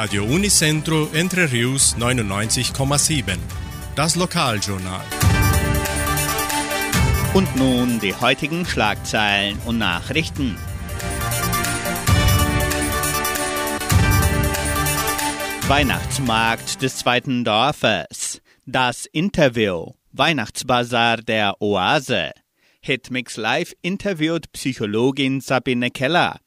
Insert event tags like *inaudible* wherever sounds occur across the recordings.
Radio Unicentro Entre Rius 99,7. Das Lokaljournal. Und nun die heutigen Schlagzeilen und Nachrichten. Weihnachtsmarkt des zweiten Dorfes. Das Interview. Weihnachtsbazar der Oase. Hitmix Live interviewt Psychologin Sabine Keller.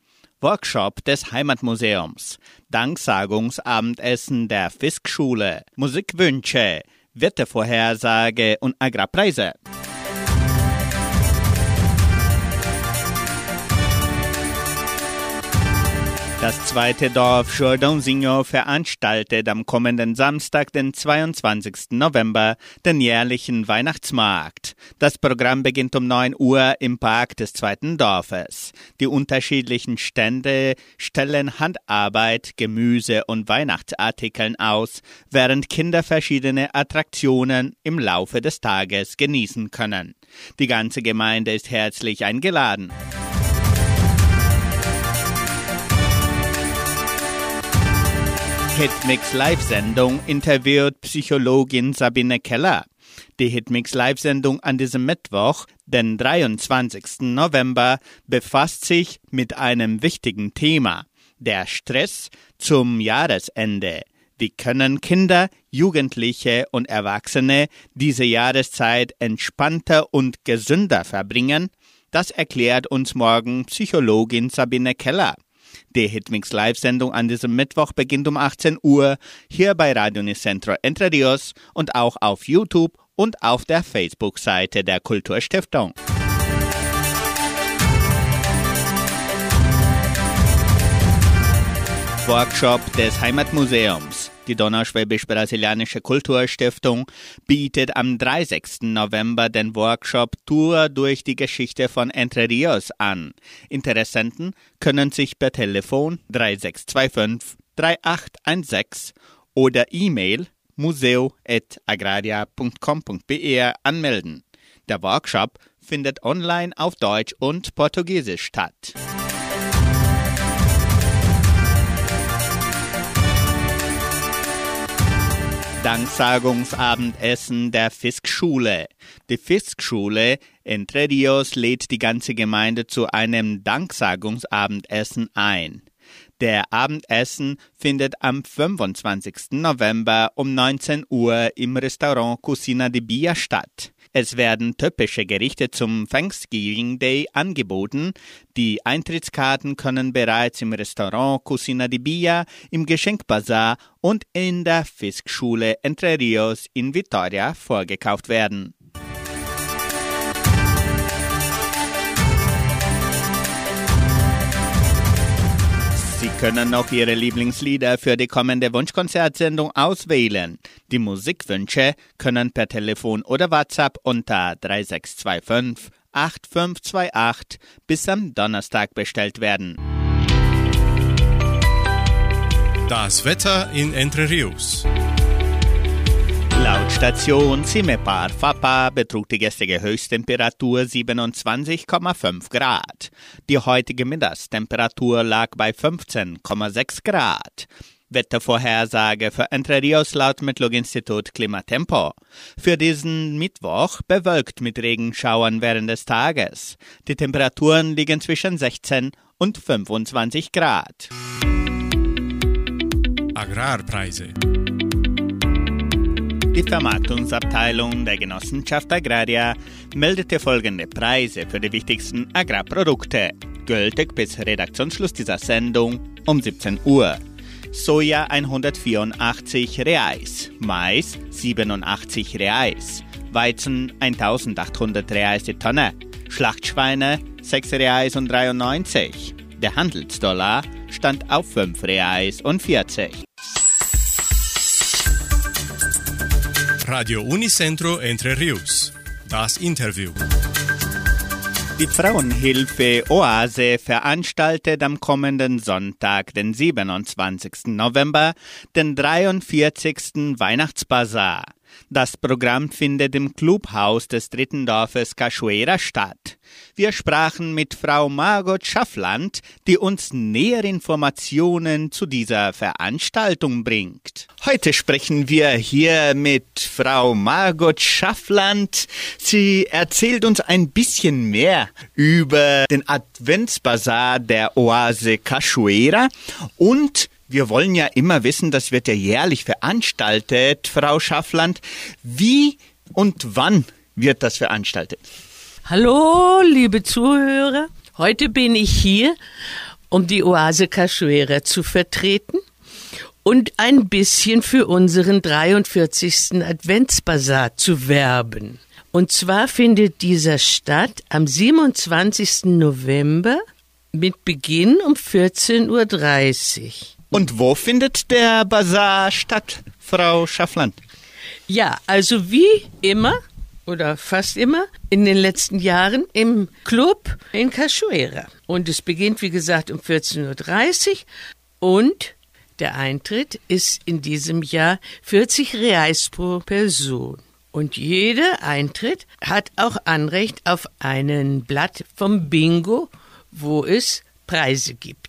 Workshop des Heimatmuseums. Danksagungsabendessen der Fiskschule. Musikwünsche. Wettervorhersage und Agrarpreise. Das zweite Dorf Jordãozinho veranstaltet am kommenden Samstag, den 22. November, den jährlichen Weihnachtsmarkt. Das Programm beginnt um 9 Uhr im Park des zweiten Dorfes. Die unterschiedlichen Stände stellen Handarbeit, Gemüse und Weihnachtsartikeln aus, während Kinder verschiedene Attraktionen im Laufe des Tages genießen können. Die ganze Gemeinde ist herzlich eingeladen. Hitmix Live-Sendung interviewt Psychologin Sabine Keller. Die Hitmix Live-Sendung an diesem Mittwoch, den 23. November, befasst sich mit einem wichtigen Thema, der Stress zum Jahresende. Wie können Kinder, Jugendliche und Erwachsene diese Jahreszeit entspannter und gesünder verbringen? Das erklärt uns morgen Psychologin Sabine Keller. Die Hitmix Live-Sendung an diesem Mittwoch beginnt um 18 Uhr hier bei Radio Nicentro Entre Rios und auch auf YouTube und auf der Facebook-Seite der Kulturstiftung. Workshop des Heimatmuseums. Die Donauschwäbisch-Brasilianische Kulturstiftung bietet am 30. November den Workshop Tour durch die Geschichte von Entre Rios an. Interessenten können sich per Telefon 3625 3816 oder E-Mail museo.agraria.com.br anmelden. Der Workshop findet online auf Deutsch und Portugiesisch statt. Danksagungsabendessen der Fiskschule. Die Fiskschule Entre Rios lädt die ganze Gemeinde zu einem Danksagungsabendessen ein. Der Abendessen findet am 25. November um 19 Uhr im Restaurant Cucina de Bia statt. Es werden typische Gerichte zum Thanksgiving Day angeboten. Die Eintrittskarten können bereits im Restaurant Cucina di Bia, im Geschenkbazar und in der Fiskschule Entre Rios in Vitoria vorgekauft werden. Können noch Ihre Lieblingslieder für die kommende Wunschkonzertsendung auswählen. Die Musikwünsche können per Telefon oder WhatsApp unter 3625 8528 bis am Donnerstag bestellt werden. Das Wetter in Entre Rios. Laut Station Cimepar Fapa betrug die gestrige Höchsttemperatur 27,5 Grad. Die heutige Mittagstemperatur lag bei 15,6 Grad. Wettervorhersage für Entre Rios laut Metlog-Institut Klimatempo. Für diesen Mittwoch bewölkt mit Regenschauern während des Tages. Die Temperaturen liegen zwischen 16 und 25 Grad. Agrarpreise. Die Vermarktungsabteilung der Genossenschaft Agraria meldete folgende Preise für die wichtigsten Agrarprodukte, gültig bis Redaktionsschluss dieser Sendung um 17 Uhr. Soja 184 Reais, Mais 87 Reais, Weizen 1800 Reais die Tonne, Schlachtschweine 6 Reais und 93. Der Handelsdollar stand auf 5 Reais und 40. Radio Unicentro Entre Rius. Das Interview. Die Frauenhilfe Oase veranstaltet am kommenden Sonntag, den 27. November, den 43. Weihnachtsbazar. Das Programm findet im Clubhaus des dritten Dorfes Cachoeira statt. Wir sprachen mit Frau Margot Schaffland, die uns nähere Informationen zu dieser Veranstaltung bringt. Heute sprechen wir hier mit Frau Margot Schaffland. Sie erzählt uns ein bisschen mehr über den Adventsbazar der Oase Cachoeira und wir wollen ja immer wissen, das wird ja jährlich veranstaltet, Frau Schaffland. Wie und wann wird das veranstaltet? Hallo, liebe Zuhörer. Heute bin ich hier, um die Oase Cachoeira zu vertreten und ein bisschen für unseren 43. Adventsbasar zu werben. Und zwar findet dieser statt am 27. November mit Beginn um 14.30 Uhr. Und wo findet der Bazar statt, Frau Schaffland? Ja, also wie immer oder fast immer in den letzten Jahren im Club in Cachoeira. Und es beginnt, wie gesagt, um 14.30 Uhr und der Eintritt ist in diesem Jahr 40 Reais pro Person. Und jeder Eintritt hat auch Anrecht auf einen Blatt vom Bingo, wo es Preise gibt.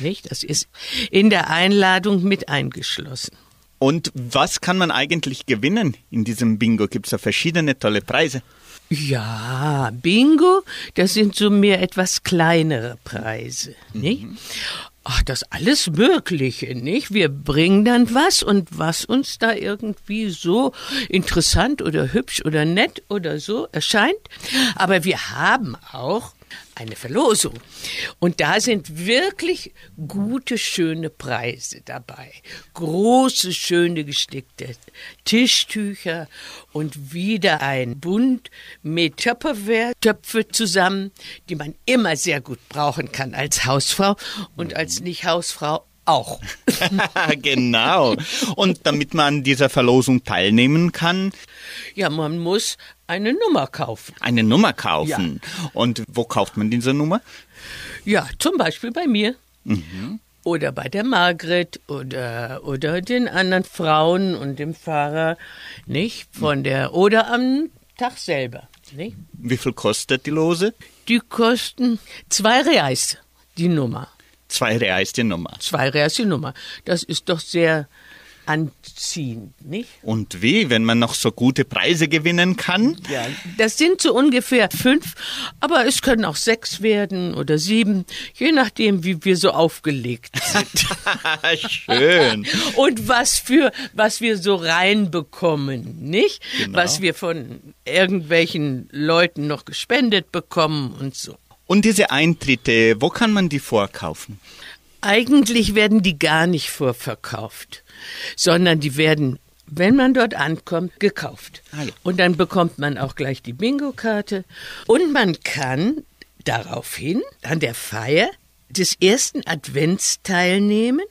Nicht? Das ist in der Einladung mit eingeschlossen. Und was kann man eigentlich gewinnen in diesem Bingo? Gibt es da verschiedene tolle Preise? Ja, Bingo, das sind so mehr etwas kleinere Preise, nicht? Mhm. Ach, das alles Mögliche, nicht? Wir bringen dann was und was uns da irgendwie so interessant oder hübsch oder nett oder so erscheint. Aber wir haben auch eine Verlosung. Und da sind wirklich gute, schöne Preise dabei. Große, schöne gestickte Tischtücher und wieder ein Bund mit Tupperware, Töpfe zusammen, die man immer sehr gut brauchen kann als Hausfrau und als Nicht-Hausfrau auch. *laughs* *laughs* genau. Und damit man dieser Verlosung teilnehmen kann? Ja, man muss eine Nummer kaufen. Eine Nummer kaufen? Ja. Und wo kauft man diese Nummer? Ja, zum Beispiel bei mir. Mhm. Oder bei der Margret oder, oder den anderen Frauen und dem Fahrer, nicht? Von der, oder am Tag selber, nicht? Wie viel kostet die Lose? Die kosten zwei Reais, die Nummer. Zwei Reais die Nummer. Zwei Reais die Nummer. Das ist doch sehr anziehend, nicht? Und wie, wenn man noch so gute Preise gewinnen kann? Ja, das sind so ungefähr fünf, aber es können auch sechs werden oder sieben, je nachdem, wie wir so aufgelegt sind. *laughs* Schön. Und was für, was wir so reinbekommen, nicht? Genau. Was wir von irgendwelchen Leuten noch gespendet bekommen und so. Und diese Eintritte, wo kann man die vorkaufen? Eigentlich werden die gar nicht vorverkauft, sondern die werden, wenn man dort ankommt, gekauft. Ah, ja. Und dann bekommt man auch gleich die Bingo-Karte. Und man kann daraufhin an der Feier des ersten Advents teilnehmen,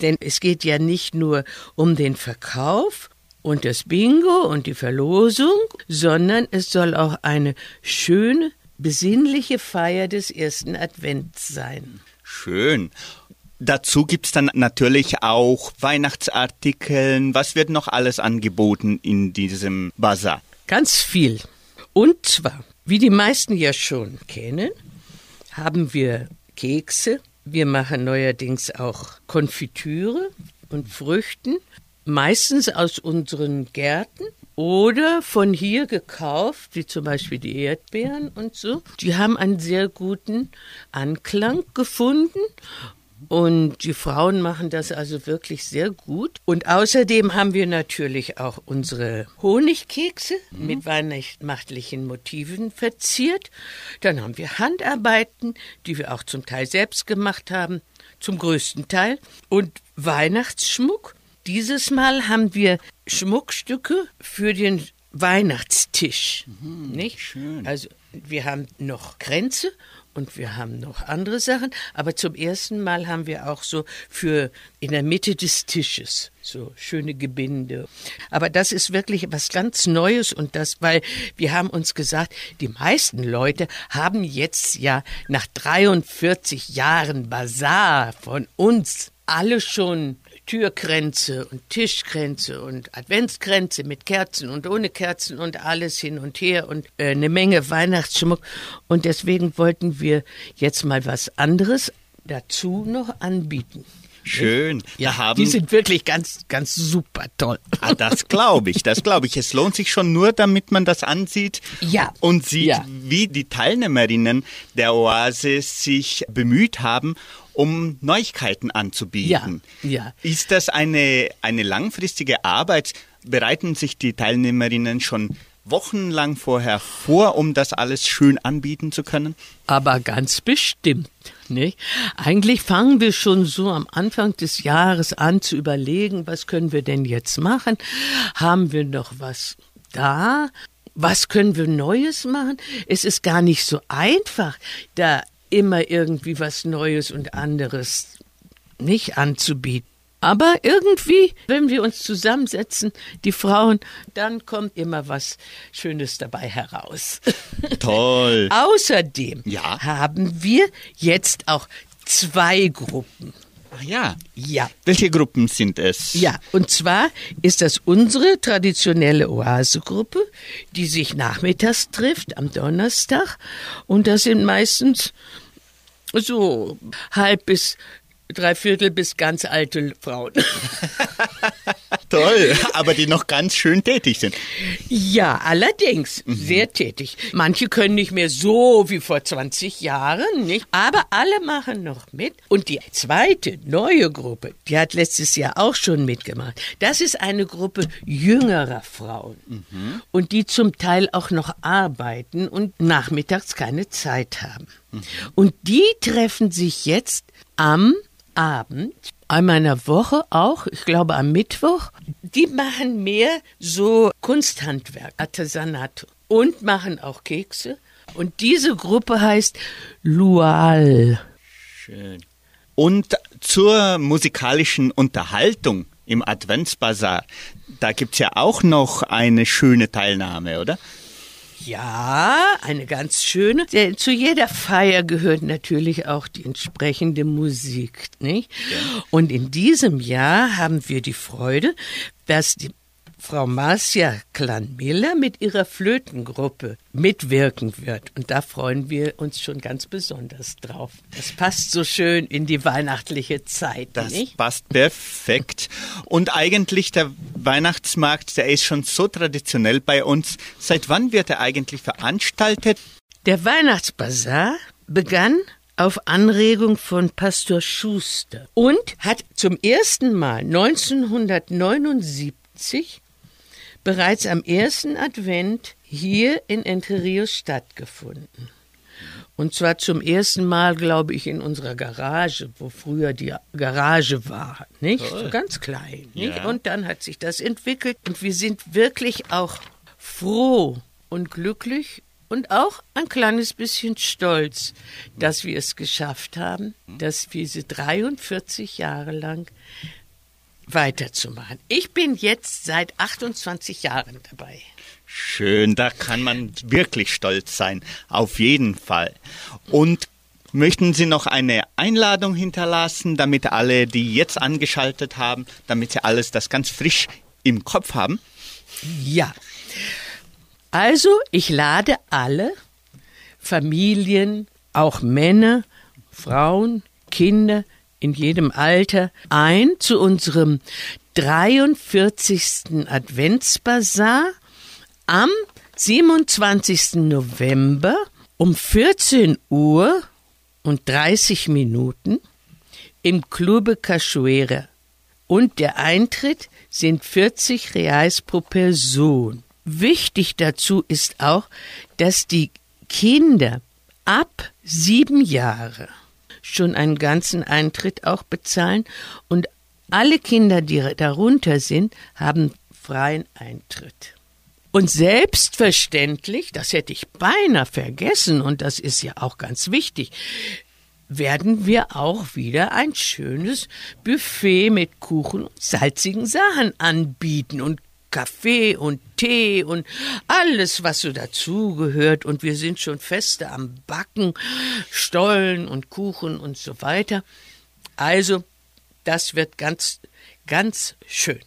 denn es geht ja nicht nur um den Verkauf und das Bingo und die Verlosung, sondern es soll auch eine schöne besinnliche Feier des ersten Advents sein. Schön. Dazu gibt es dann natürlich auch Weihnachtsartikeln. Was wird noch alles angeboten in diesem Bazar? Ganz viel. Und zwar, wie die meisten ja schon kennen, haben wir Kekse. Wir machen neuerdings auch Konfitüre und Früchten, meistens aus unseren Gärten oder von hier gekauft, wie zum Beispiel die Erdbeeren und so. Die haben einen sehr guten Anklang gefunden und die Frauen machen das also wirklich sehr gut. Und außerdem haben wir natürlich auch unsere Honigkekse mhm. mit weihnachtlichen Motiven verziert. Dann haben wir Handarbeiten, die wir auch zum Teil selbst gemacht haben, zum größten Teil. Und Weihnachtsschmuck. Dieses Mal haben wir Schmuckstücke für den Weihnachtstisch. Mhm, nicht? Schön. Also wir haben noch Kränze und wir haben noch andere Sachen, aber zum ersten Mal haben wir auch so für in der Mitte des Tisches so schöne Gebinde. Aber das ist wirklich was ganz Neues und das, weil wir haben uns gesagt, die meisten Leute haben jetzt ja nach 43 Jahren Bazar von uns alle schon Türkränze und Tischkränze und Adventskränze mit Kerzen und ohne Kerzen und alles hin und her und äh, eine Menge Weihnachtsschmuck. Und deswegen wollten wir jetzt mal was anderes dazu noch anbieten. Schön. Ja, haben, die sind wirklich ganz, ganz super toll. Ah, das glaube ich, das glaube ich. Es lohnt sich schon nur, damit man das ansieht ja. und sieht, ja. wie die Teilnehmerinnen der Oase sich bemüht haben, um Neuigkeiten anzubieten. Ja, ja. Ist das eine, eine langfristige Arbeit? Bereiten sich die Teilnehmerinnen schon wochenlang vorher vor, um das alles schön anbieten zu können? Aber ganz bestimmt. Nicht? Eigentlich fangen wir schon so am Anfang des Jahres an zu überlegen, was können wir denn jetzt machen? Haben wir noch was da? Was können wir Neues machen? Es ist gar nicht so einfach, da immer irgendwie was Neues und anderes nicht anzubieten. Aber irgendwie, wenn wir uns zusammensetzen, die Frauen, dann kommt immer was Schönes dabei heraus. *laughs* Toll. Außerdem ja. haben wir jetzt auch zwei Gruppen. Ach ja. Ja. Welche Gruppen sind es? Ja, und zwar ist das unsere traditionelle Oasegruppe, die sich nachmittags trifft am Donnerstag. Und das sind meistens so halb bis drei Viertel bis ganz alte Frauen. *laughs* Toll, aber die noch ganz schön tätig sind. Ja, allerdings mhm. sehr tätig. Manche können nicht mehr so wie vor 20 Jahren, nicht? Aber alle machen noch mit. Und die zweite neue Gruppe, die hat letztes Jahr auch schon mitgemacht. Das ist eine Gruppe jüngerer Frauen. Mhm. Und die zum Teil auch noch arbeiten und nachmittags keine Zeit haben. Mhm. Und die treffen sich jetzt am Abend, einmal in der Woche auch, ich glaube am Mittwoch, die machen mehr so Kunsthandwerk, Artesanat und machen auch Kekse. Und diese Gruppe heißt Lual. Schön. Und zur musikalischen Unterhaltung im Adventsbazar, da gibt es ja auch noch eine schöne Teilnahme, oder? Ja, eine ganz schöne. Zu jeder Feier gehört natürlich auch die entsprechende Musik, nicht? Ja. Und in diesem Jahr haben wir die Freude, dass die Frau Marcia Klan-Miller mit ihrer Flötengruppe mitwirken wird. Und da freuen wir uns schon ganz besonders drauf. Das passt so schön in die weihnachtliche Zeit. Das nicht? passt perfekt. Und eigentlich der Weihnachtsmarkt, der ist schon so traditionell bei uns. Seit wann wird er eigentlich veranstaltet? Der Weihnachtsbazar begann auf Anregung von Pastor Schuster und hat zum ersten Mal 1979 bereits am ersten Advent hier in Entre Rios stattgefunden. Und zwar zum ersten Mal, glaube ich, in unserer Garage, wo früher die Garage war, nicht? Toll. So ganz klein? Ja. Und dann hat sich das entwickelt und wir sind wirklich auch froh und glücklich und auch ein kleines bisschen stolz, dass wir es geschafft haben, dass wir diese 43 Jahre lang weiterzumachen. Ich bin jetzt seit 28 Jahren dabei. Schön, da kann man wirklich stolz sein, auf jeden Fall. Und möchten Sie noch eine Einladung hinterlassen, damit alle, die jetzt angeschaltet haben, damit sie alles das ganz frisch im Kopf haben? Ja. Also, ich lade alle Familien, auch Männer, Frauen, Kinder, in jedem Alter ein zu unserem 43. Adventsbasar am 27. November um 14 Uhr und 30 Minuten im Clube Cachoeira. Und der Eintritt sind 40 Reais pro Person. Wichtig dazu ist auch, dass die Kinder ab sieben Jahre schon einen ganzen Eintritt auch bezahlen und alle Kinder, die darunter sind, haben freien Eintritt. Und selbstverständlich, das hätte ich beinahe vergessen, und das ist ja auch ganz wichtig, werden wir auch wieder ein schönes Buffet mit Kuchen und salzigen Sachen anbieten und Kaffee und Tee und alles, was so dazugehört. Und wir sind schon feste am Backen, Stollen und Kuchen und so weiter. Also, das wird ganz, ganz schön.